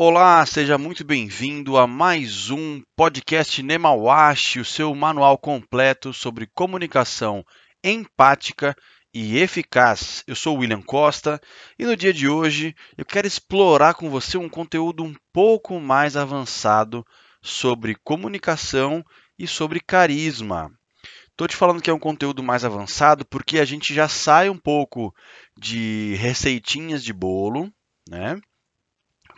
Olá, seja muito bem-vindo a mais um podcast Nemawashi, o seu manual completo sobre comunicação empática e eficaz. Eu sou William Costa e no dia de hoje eu quero explorar com você um conteúdo um pouco mais avançado sobre comunicação e sobre carisma. Estou te falando que é um conteúdo mais avançado porque a gente já sai um pouco de receitinhas de bolo, né?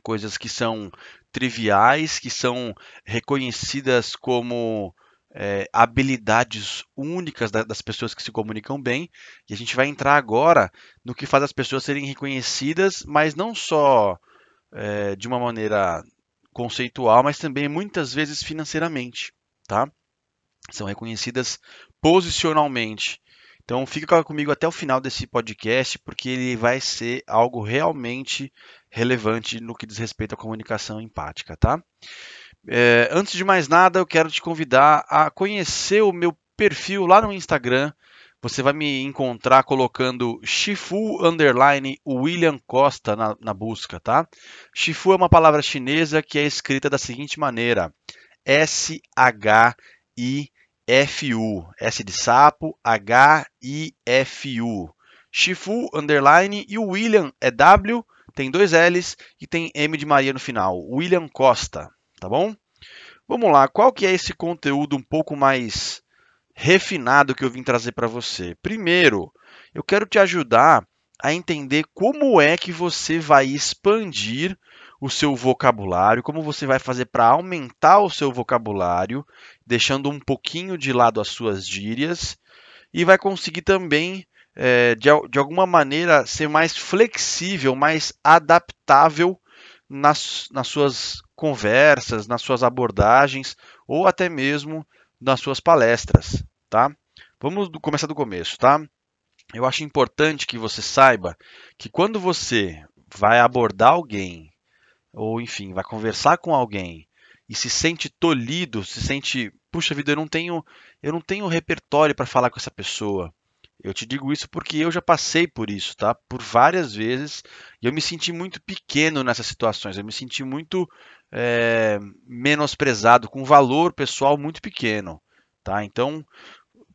Coisas que são triviais, que são reconhecidas como é, habilidades únicas da, das pessoas que se comunicam bem. E a gente vai entrar agora no que faz as pessoas serem reconhecidas, mas não só é, de uma maneira conceitual, mas também muitas vezes financeiramente, tá? São reconhecidas posicionalmente. Então fica comigo até o final desse podcast, porque ele vai ser algo realmente relevante no que diz respeito à comunicação empática, tá? É, antes de mais nada, eu quero te convidar a conhecer o meu perfil lá no Instagram. Você vai me encontrar colocando Shifu underline William Costa na, na busca, tá? Shifu é uma palavra chinesa que é escrita da seguinte maneira: S-H-I F-U. S de sapo, H-I-F-U. Shifu, underline, e o William é W, tem dois L's e tem M de Maria no final. William Costa, tá bom? Vamos lá, qual que é esse conteúdo um pouco mais refinado que eu vim trazer para você? Primeiro, eu quero te ajudar a entender como é que você vai expandir o seu vocabulário, como você vai fazer para aumentar o seu vocabulário, deixando um pouquinho de lado as suas gírias, e vai conseguir também, é, de, de alguma maneira, ser mais flexível, mais adaptável nas, nas suas conversas, nas suas abordagens, ou até mesmo nas suas palestras, tá? Vamos do, começar do começo, tá? Eu acho importante que você saiba que quando você vai abordar alguém ou enfim, vai conversar com alguém e se sente tolhido, se sente, puxa vida, eu não tenho, eu não tenho repertório para falar com essa pessoa. Eu te digo isso porque eu já passei por isso, tá? Por várias vezes e eu me senti muito pequeno nessas situações. Eu me senti muito é, menosprezado, com valor pessoal muito pequeno, tá? Então,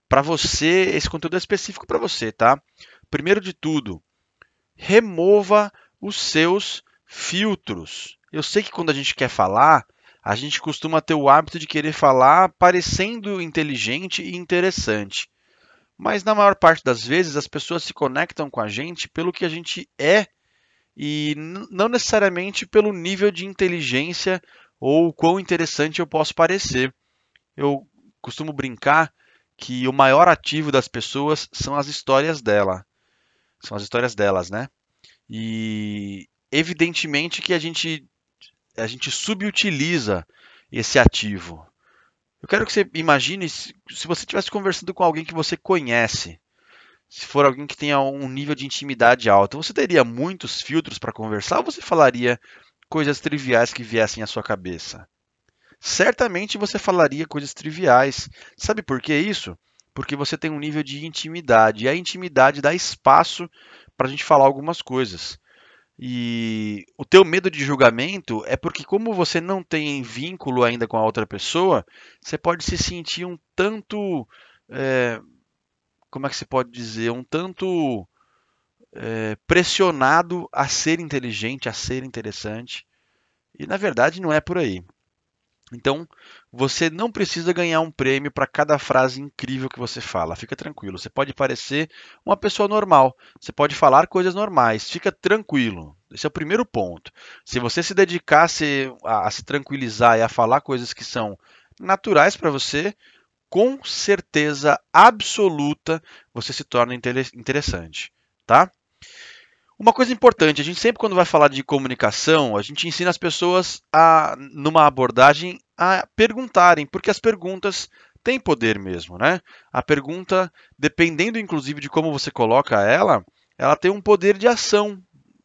para você, esse conteúdo é específico para você, tá? Primeiro de tudo, remova os seus filtros. Eu sei que quando a gente quer falar, a gente costuma ter o hábito de querer falar parecendo inteligente e interessante. Mas na maior parte das vezes as pessoas se conectam com a gente pelo que a gente é e não necessariamente pelo nível de inteligência ou quão interessante eu posso parecer. Eu costumo brincar que o maior ativo das pessoas são as histórias dela. São as histórias delas, né? E evidentemente que a gente, a gente subutiliza esse ativo. Eu quero que você imagine se, você estivesse conversando com alguém que você conhece, se for alguém que tenha um nível de intimidade alto, você teria muitos filtros para conversar ou você falaria coisas triviais que viessem à sua cabeça? Certamente você falaria coisas triviais. Sabe por que isso? Porque você tem um nível de intimidade. E a intimidade dá espaço para a gente falar algumas coisas. E o teu medo de julgamento é porque como você não tem vínculo ainda com a outra pessoa, você pode se sentir um tanto, é, como é que se pode dizer, um tanto é, pressionado a ser inteligente, a ser interessante. E na verdade não é por aí. Então, você não precisa ganhar um prêmio para cada frase incrível que você fala. Fica tranquilo. Você pode parecer uma pessoa normal. Você pode falar coisas normais. Fica tranquilo. Esse é o primeiro ponto. Se você se dedicar a se, a, a se tranquilizar e a falar coisas que são naturais para você, com certeza absoluta você se torna interessante, tá? Uma coisa importante, a gente sempre quando vai falar de comunicação, a gente ensina as pessoas a, numa abordagem, a perguntarem, porque as perguntas têm poder mesmo, né? A pergunta, dependendo inclusive de como você coloca ela, ela tem um poder de ação,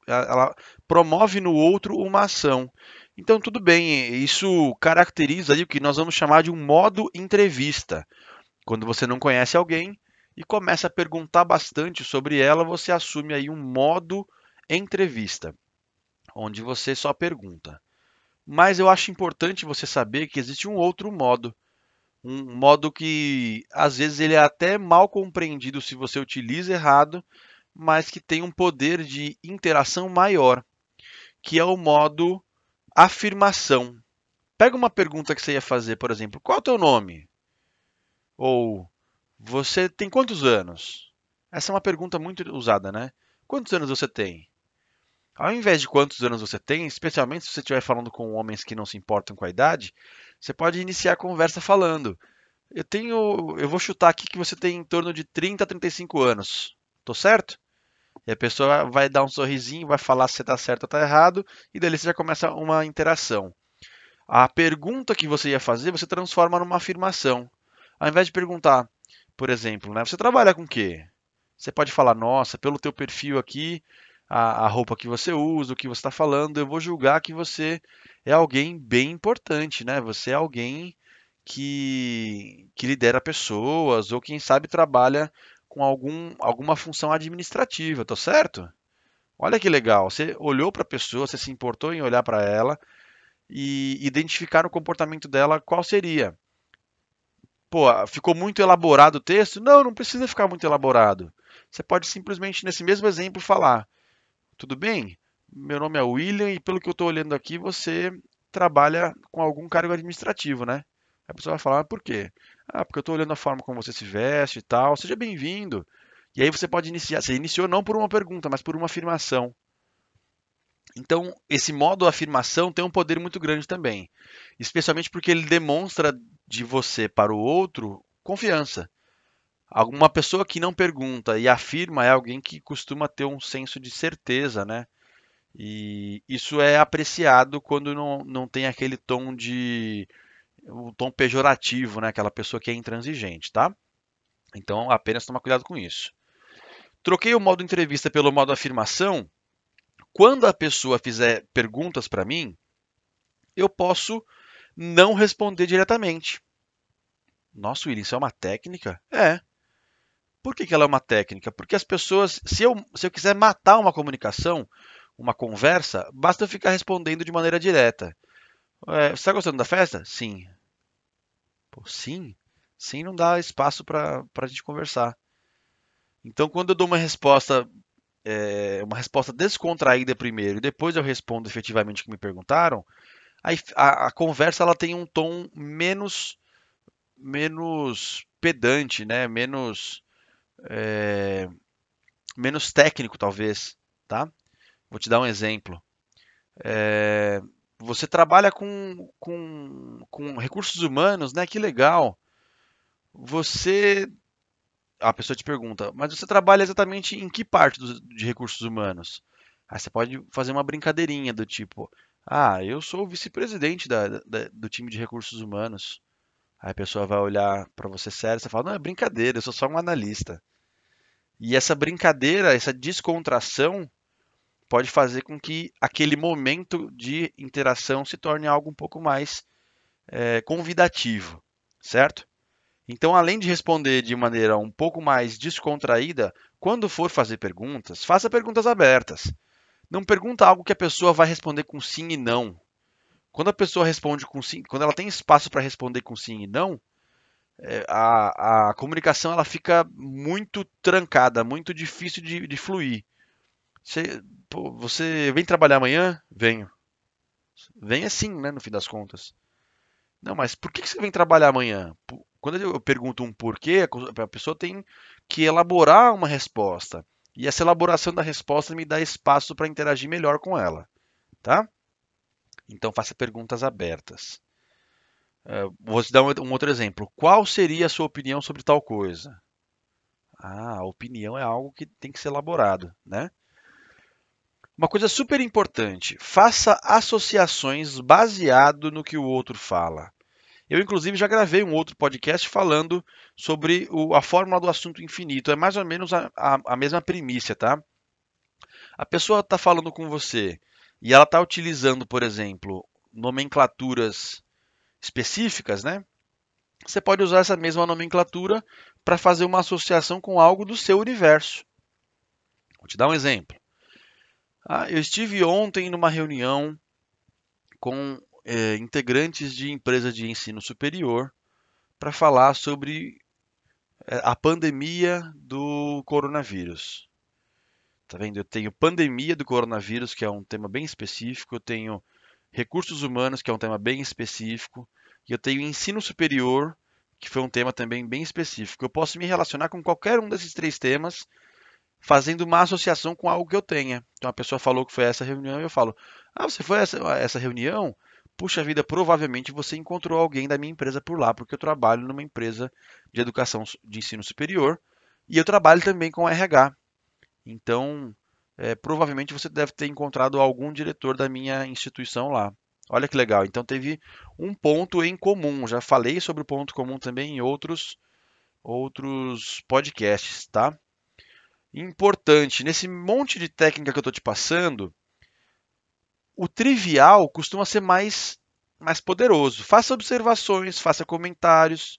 ela promove no outro uma ação. Então tudo bem, isso caracteriza aí o que nós vamos chamar de um modo entrevista. Quando você não conhece alguém, e começa a perguntar bastante sobre ela, você assume aí um modo entrevista, onde você só pergunta. mas eu acho importante você saber que existe um outro modo. Um modo que às vezes ele é até mal compreendido se você utiliza errado, mas que tem um poder de interação maior, que é o modo afirmação. Pega uma pergunta que você ia fazer, por exemplo, qual é o teu nome? Ou você tem quantos anos? Essa é uma pergunta muito usada, né? Quantos anos você tem? Ao invés de quantos anos você tem, especialmente se você estiver falando com homens que não se importam com a idade, você pode iniciar a conversa falando: Eu tenho, eu vou chutar aqui que você tem em torno de 30 a 35 anos. Tô certo? E a pessoa vai dar um sorrisinho, vai falar se está certo ou está errado, e daí você já começa uma interação. A pergunta que você ia fazer, você transforma numa afirmação. Ao invés de perguntar, por exemplo, né, você trabalha com o quê? Você pode falar, nossa, pelo teu perfil aqui, a, a roupa que você usa, o que você está falando, eu vou julgar que você é alguém bem importante, né? Você é alguém que, que lidera pessoas ou quem sabe trabalha com algum, alguma função administrativa, tá certo? Olha que legal, você olhou para a pessoa, você se importou em olhar para ela e identificar o comportamento dela qual seria. Pô, ficou muito elaborado o texto? Não, não precisa ficar muito elaborado. Você pode simplesmente, nesse mesmo exemplo, falar: tudo bem? Meu nome é William e pelo que eu estou olhando aqui, você trabalha com algum cargo administrativo, né? A pessoa vai falar, ah, por quê? Ah, porque eu estou olhando a forma como você se veste e tal. Seja bem-vindo. E aí você pode iniciar. Você iniciou não por uma pergunta, mas por uma afirmação. Então, esse modo afirmação tem um poder muito grande também, especialmente porque ele demonstra de você para o outro confiança. Alguma pessoa que não pergunta e afirma é alguém que costuma ter um senso de certeza, né? E isso é apreciado quando não, não tem aquele tom de o tom pejorativo, né? Aquela pessoa que é intransigente, tá? Então, apenas tomar cuidado com isso. Troquei o modo entrevista pelo modo afirmação. Quando a pessoa fizer perguntas para mim, eu posso não responder diretamente. Nossa, William, isso é uma técnica? É. Por que, que ela é uma técnica? Porque as pessoas, se eu, se eu quiser matar uma comunicação, uma conversa, basta eu ficar respondendo de maneira direta. É, você está gostando da festa? Sim. Pô, sim? Sim não dá espaço para a gente conversar. Então, quando eu dou uma resposta, é, uma resposta descontraída primeiro e depois eu respondo efetivamente o que me perguntaram, aí a, a conversa ela tem um tom menos menos pedante, né? Menos é, menos técnico, talvez, tá? Vou te dar um exemplo. É, você trabalha com, com, com recursos humanos, né? Que legal. Você. A pessoa te pergunta, mas você trabalha exatamente em que parte do, de recursos humanos? Aí você pode fazer uma brincadeirinha do tipo: Ah, eu sou o vice-presidente do time de recursos humanos. Aí a pessoa vai olhar para você sério você fala: Não, é brincadeira, eu sou só um analista. E essa brincadeira, essa descontração, pode fazer com que aquele momento de interação se torne algo um pouco mais é, convidativo, certo? Então, além de responder de maneira um pouco mais descontraída, quando for fazer perguntas, faça perguntas abertas. Não pergunta algo que a pessoa vai responder com sim e não. Quando a pessoa responde com sim, quando ela tem espaço para responder com sim e não, é, a, a comunicação ela fica muito trancada, muito difícil de, de fluir. Você, pô, você vem trabalhar amanhã? Venho. Vem assim, né, no fim das contas. Não, mas por que você vem trabalhar amanhã? Quando eu pergunto um porquê, a pessoa tem que elaborar uma resposta. E essa elaboração da resposta me dá espaço para interagir melhor com ela, tá? Então faça perguntas abertas. Uh, vou te dar um, um, outro exemplo. Qual seria a sua opinião sobre tal coisa? Ah, a opinião é algo que tem que ser elaborado, né? Uma coisa super importante: faça associações baseado no que o outro fala. Eu, inclusive, já gravei um outro podcast falando sobre o, a fórmula do assunto infinito. É mais ou menos a, a, a mesma primícia, tá? A pessoa está falando com você e ela está utilizando, por exemplo, nomenclaturas específicas, né? Você pode usar essa mesma nomenclatura para fazer uma associação com algo do seu universo. Vou te dar um exemplo. Ah, eu estive ontem numa reunião com é, integrantes de empresas de ensino superior para falar sobre é, a pandemia do coronavírus. Tá vendo? Eu tenho pandemia do coronavírus, que é um tema bem específico, eu tenho recursos humanos, que é um tema bem específico, e eu tenho ensino superior, que foi um tema também bem específico. Eu posso me relacionar com qualquer um desses três temas, fazendo uma associação com algo que eu tenha. Então a pessoa falou que foi essa reunião e eu falo: Ah, você foi essa, essa reunião? Puxa vida, provavelmente você encontrou alguém da minha empresa por lá, porque eu trabalho numa empresa de educação de ensino superior e eu trabalho também com RH. Então, é, provavelmente você deve ter encontrado algum diretor da minha instituição lá. Olha que legal. Então teve um ponto em comum. Já falei sobre o ponto comum também em outros outros podcasts, tá? Importante, nesse monte de técnica que eu estou te passando, o trivial costuma ser mais mais poderoso. Faça observações, faça comentários,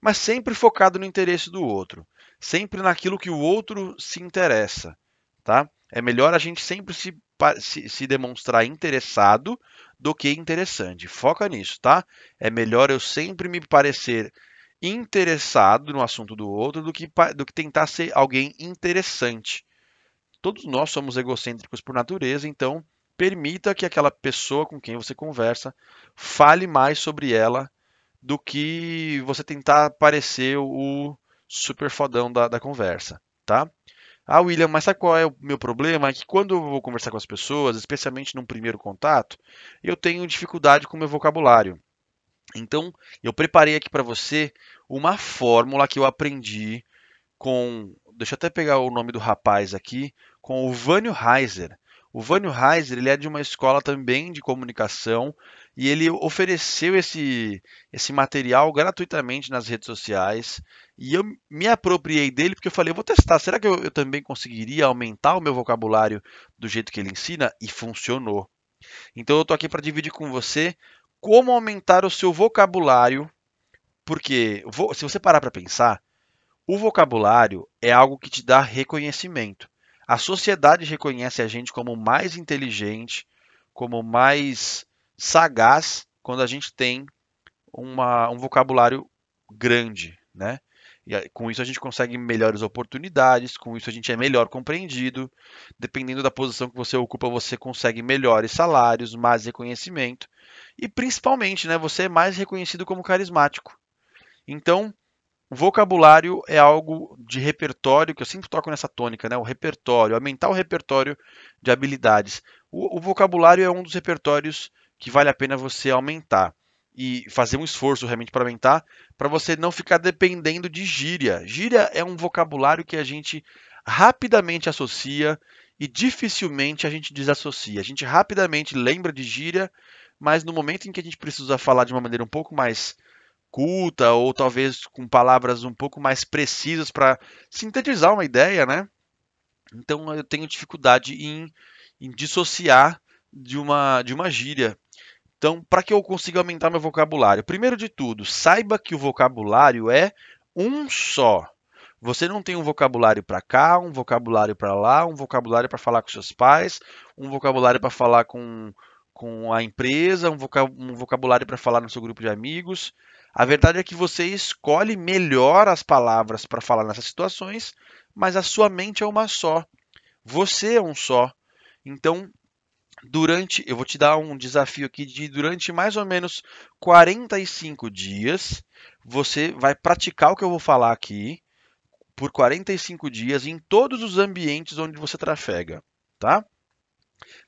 mas sempre focado no interesse do outro, sempre naquilo que o outro se interessa, tá? É melhor a gente sempre se, se, se demonstrar interessado do que interessante. Foca nisso, tá? É melhor eu sempre me parecer interessado no assunto do outro do que, do que tentar ser alguém interessante. Todos nós somos egocêntricos por natureza, então permita que aquela pessoa com quem você conversa fale mais sobre ela do que você tentar parecer o super fodão da, da conversa, tá? Ah, William, mas sabe qual é o meu problema? É que quando eu vou conversar com as pessoas, especialmente num primeiro contato, eu tenho dificuldade com o meu vocabulário. Então, eu preparei aqui para você uma fórmula que eu aprendi com. Deixa eu até pegar o nome do rapaz aqui, com o Vânio Heiser. O Vânio Heiser ele é de uma escola também de comunicação e ele ofereceu esse, esse material gratuitamente nas redes sociais. E eu me apropriei dele porque eu falei, eu vou testar, será que eu, eu também conseguiria aumentar o meu vocabulário do jeito que ele ensina? E funcionou. Então eu estou aqui para dividir com você como aumentar o seu vocabulário, porque se você parar para pensar, o vocabulário é algo que te dá reconhecimento. A sociedade reconhece a gente como mais inteligente, como mais sagaz quando a gente tem uma, um vocabulário grande, né? E com isso a gente consegue melhores oportunidades, com isso a gente é melhor compreendido. Dependendo da posição que você ocupa, você consegue melhores salários, mais reconhecimento e principalmente, né, você é mais reconhecido como carismático. Então, vocabulário é algo de repertório que eu sempre toco nessa tônica, né? O repertório, aumentar o repertório de habilidades. O, o vocabulário é um dos repertórios que vale a pena você aumentar e fazer um esforço realmente para aumentar, para você não ficar dependendo de gíria. Gíria é um vocabulário que a gente rapidamente associa e dificilmente a gente desassocia. A gente rapidamente lembra de gíria, mas no momento em que a gente precisa falar de uma maneira um pouco mais culta ou talvez com palavras um pouco mais precisas para sintetizar uma ideia, né? Então eu tenho dificuldade em, em dissociar de uma, de uma gíria. Então, para que eu consiga aumentar meu vocabulário? Primeiro de tudo, saiba que o vocabulário é um só. Você não tem um vocabulário para cá, um vocabulário para lá, um vocabulário para falar com seus pais, um vocabulário para falar com, com a empresa, um, vocabulário para falar no seu grupo de amigos. A verdade é que você escolhe melhor as palavras para falar nessas situações, mas a sua mente é uma só. Você é um só. Então, durante, eu vou te dar um desafio aqui de durante mais ou menos 45 dias, você vai praticar o que eu vou falar aqui por 45 dias em todos os ambientes onde você trafega, tá?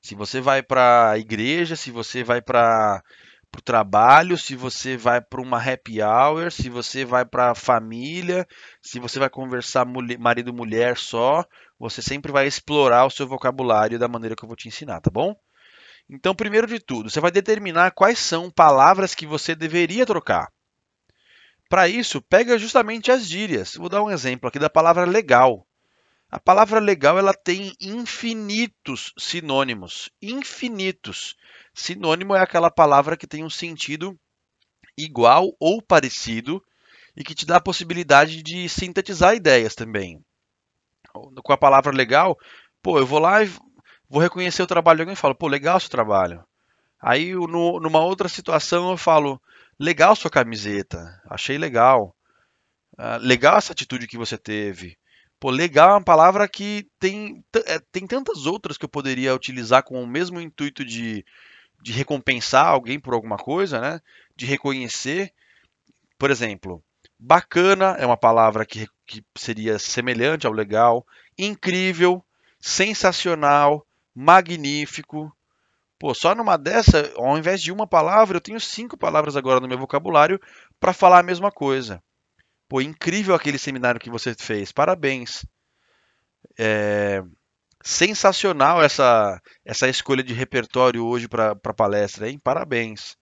Se você vai para a igreja, se você vai para o trabalho, se você vai para uma happy hour, se você vai para a família, se você vai conversar marido mulher só, você sempre vai explorar o seu vocabulário da maneira que eu vou te ensinar, tá bom? Então, primeiro de tudo, você vai determinar quais são palavras que você deveria trocar. Para isso, pega justamente as gírias. Vou dar um exemplo aqui da palavra legal. A palavra legal ela tem infinitos sinônimos. Infinitos. Sinônimo é aquela palavra que tem um sentido igual ou parecido e que te dá a possibilidade de sintetizar ideias também com a palavra legal, pô, eu vou lá e vou reconhecer o trabalho de alguém e falo, pô, legal seu trabalho. Aí, no, numa outra situação, eu falo: legal sua camiseta, achei legal. Uh, legal essa atitude que você teve. Pô, legal é uma palavra que tem, é, tem tantas outras que eu poderia utilizar com o mesmo intuito de, de recompensar alguém por alguma coisa, né? De reconhecer. Por exemplo, bacana é uma palavra que, que seria semelhante ao legal, incrível, sensacional, magnífico. Pô, só numa dessa, ao invés de uma palavra, eu tenho cinco palavras agora no meu vocabulário para falar a mesma coisa. Pô, incrível aquele seminário que você fez. Parabéns. É sensacional essa essa escolha de repertório hoje para palestra, hein? Parabéns.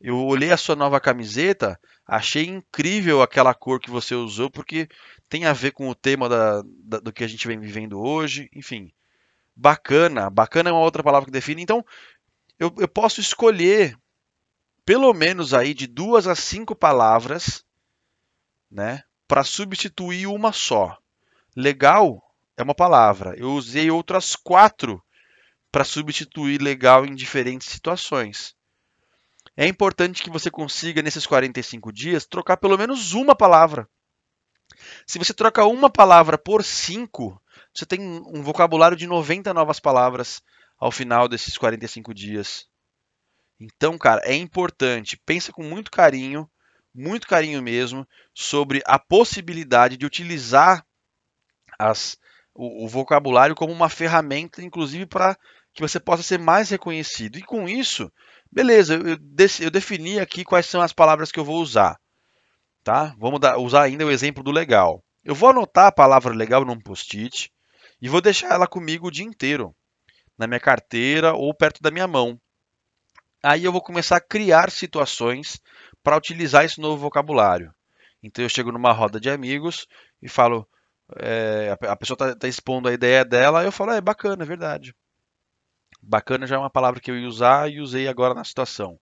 Eu olhei a sua nova camiseta, achei incrível aquela cor que você usou, porque tem a ver com o tema da, da, do que a gente vem vivendo hoje. Enfim, bacana. Bacana é uma outra palavra que define. Então, eu, eu posso escolher pelo menos aí de duas a cinco palavras né, para substituir uma só. Legal é uma palavra. Eu usei outras quatro para substituir legal em diferentes situações. É importante que você consiga, nesses 45 dias, trocar pelo menos uma palavra. Se você troca uma palavra por cinco, você tem um vocabulário de 90 novas palavras ao final desses 45 dias. Então, cara, é importante. Pensa com muito carinho muito carinho mesmo sobre a possibilidade de utilizar as, o, o vocabulário como uma ferramenta, inclusive para que você possa ser mais reconhecido. E com isso, beleza, eu, eu defini aqui quais são as palavras que eu vou usar. Tá? Vamos dar, usar ainda o exemplo do legal. Eu vou anotar a palavra legal num post-it e vou deixar ela comigo o dia inteiro, na minha carteira ou perto da minha mão. Aí eu vou começar a criar situações para utilizar esse novo vocabulário. Então eu chego numa roda de amigos e falo, é, a pessoa está tá expondo a ideia dela, eu falo, é bacana, é verdade. Bacana já é uma palavra que eu ia usar e usei agora na situação.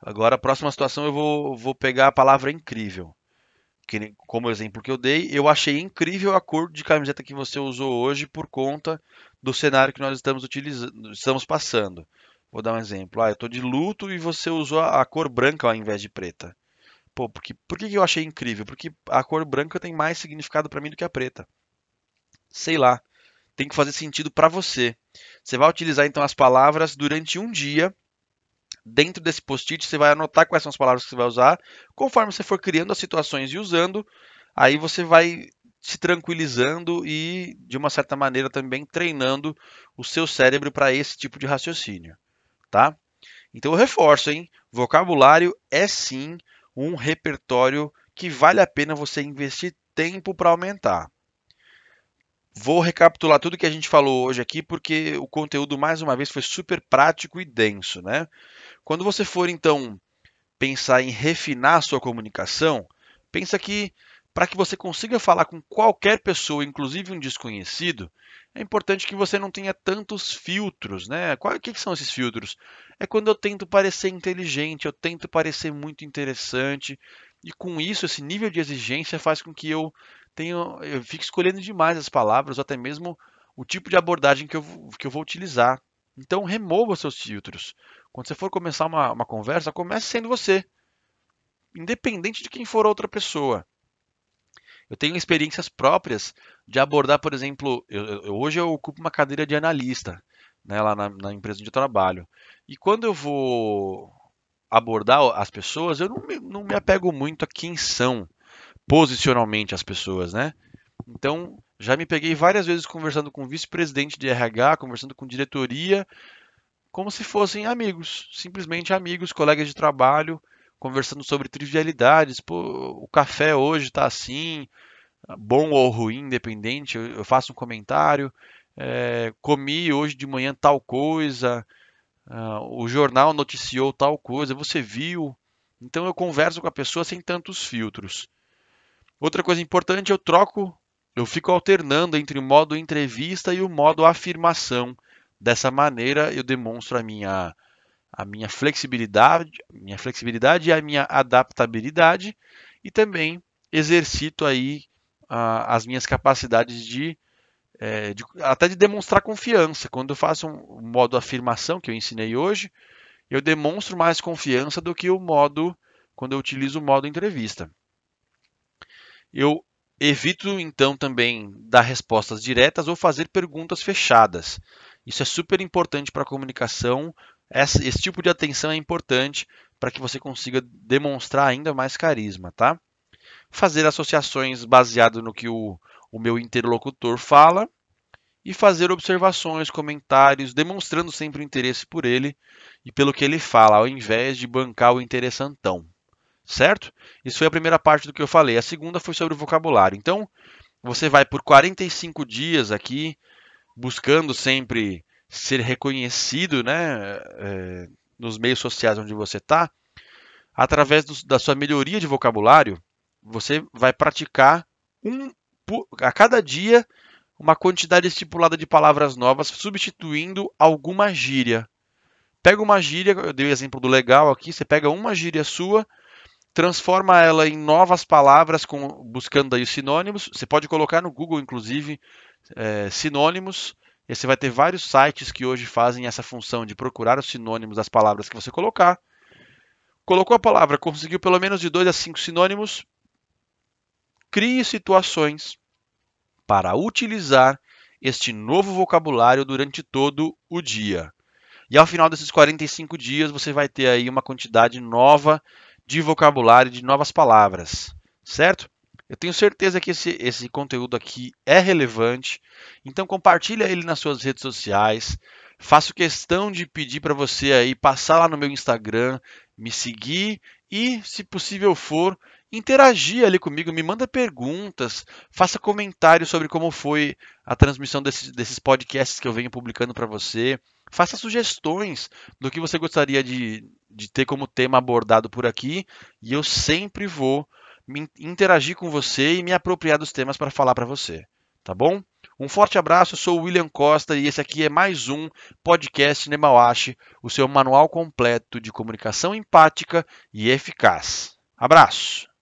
Agora, a próxima situação eu vou, vou pegar a palavra incrível. Que, como exemplo que eu dei, eu achei incrível a cor de camiseta que você usou hoje por conta do cenário que nós estamos utilizando, estamos passando. Vou dar um exemplo. Ah, eu tô de luto e você usou a, cor branca ao invés de preta. Pô, porque, por que eu achei incrível? Porque a cor branca tem mais significado para mim do que a preta. Sei lá. Tem que fazer sentido para você. Você vai utilizar então as palavras durante um dia. Dentro desse post-it, você vai anotar quais são as palavras que você vai usar. Conforme você for criando as situações e usando, aí você vai se tranquilizando e, de uma certa maneira, também treinando o seu cérebro para esse tipo de raciocínio tá? Então eu reforço, hein? Vocabulário é sim um repertório que vale a pena você investir tempo para aumentar. Vou recapitular tudo que a gente falou hoje aqui, porque o conteúdo, mais uma vez, foi super prático e denso, né? Quando você for, então, pensar em refinar a sua comunicação, pensa que para que você consiga falar com qualquer pessoa, inclusive um desconhecido, é importante que você não tenha tantos filtros, né? O que, são esses filtros? É quando eu tento parecer inteligente, eu tento parecer muito interessante, e com isso, esse nível de exigência faz com que eu tenha, eu fique escolhendo demais as palavras, ou até mesmo o tipo de abordagem que eu, que eu vou utilizar. Então, remova seus filtros. Quando você for começar uma, uma conversa, comece sendo você, independente de quem for a outra pessoa. Eu tenho experiências próprias de abordar, por exemplo, eu, eu, hoje eu ocupo uma cadeira de analista né, lá na, na, empresa eu trabalho. E quando eu vou abordar as pessoas, eu não me, não me apego muito a quem são posicionalmente as pessoas, né? Então, já me peguei várias vezes conversando com vice-presidente de RH, conversando com diretoria, como se fossem amigos, simplesmente amigos, colegas de trabalho, conversando sobre trivialidades. Pô, o café hoje está assim, bom ou ruim, independente. Eu, faço um comentário. É, comi hoje de manhã tal coisa. Uh, o jornal noticiou tal coisa. Você viu? Então eu converso com a pessoa sem tantos filtros. Outra coisa importante, eu troco, eu fico alternando entre o modo entrevista e o modo afirmação. Dessa maneira, eu demonstro a minha a minha flexibilidade, minha flexibilidade e a minha adaptabilidade e também exercito aí as minhas capacidades de, é, de, até de demonstrar confiança. Quando eu faço um, um modo afirmação que eu ensinei hoje, eu demonstro mais confiança do que o modo quando eu utilizo o modo entrevista. Eu evito então também dar respostas diretas ou fazer perguntas fechadas. Isso é super importante para a comunicação. Esse, esse tipo de atenção é importante para que você consiga demonstrar ainda mais carisma, tá? Fazer associações baseado no que o, o meu interlocutor fala e fazer observações, comentários, demonstrando sempre o interesse por ele e pelo que ele fala, ao invés de bancar o interessantão. Certo? Isso foi a primeira parte do que eu falei. A segunda foi sobre o vocabulário. Então, você vai por 45 dias aqui, buscando sempre ser reconhecido né, é, nos meios sociais onde você está. Através do, da sua melhoria de vocabulário, você vai praticar um, a cada dia uma quantidade estipulada de palavras novas, substituindo alguma gíria. Pega uma gíria, eu dei o exemplo do legal aqui, você pega uma gíria sua, transforma ela em novas palavras, com, buscando aí os sinônimos. Você pode colocar no Google, inclusive, é, sinônimos. E você vai ter vários sites que hoje fazem essa função de procurar os sinônimos das palavras que você colocar. Colocou a palavra, conseguiu pelo menos de dois a cinco sinônimos. Crie situações para utilizar este novo vocabulário durante todo o dia. E ao final desses 45 dias você vai ter aí uma quantidade nova de vocabulário, de novas palavras, certo? Eu tenho certeza que esse, esse conteúdo aqui é relevante, então compartilha ele nas suas redes sociais. Faço questão de pedir para você aí passar lá no meu Instagram, me seguir e, se possível for, interagir ali comigo, me manda perguntas, faça comentários sobre como foi a transmissão desses, desses podcasts que eu venho publicando para você. Faça sugestões do que você gostaria de, de ter como tema abordado por aqui e eu sempre vou interagir com você e me apropriar dos temas para falar para você, tá bom? Um forte abraço, eu sou o William Costa e esse aqui é mais um podcast Nemawashi, o seu manual completo de comunicação empática e eficaz. Abraço!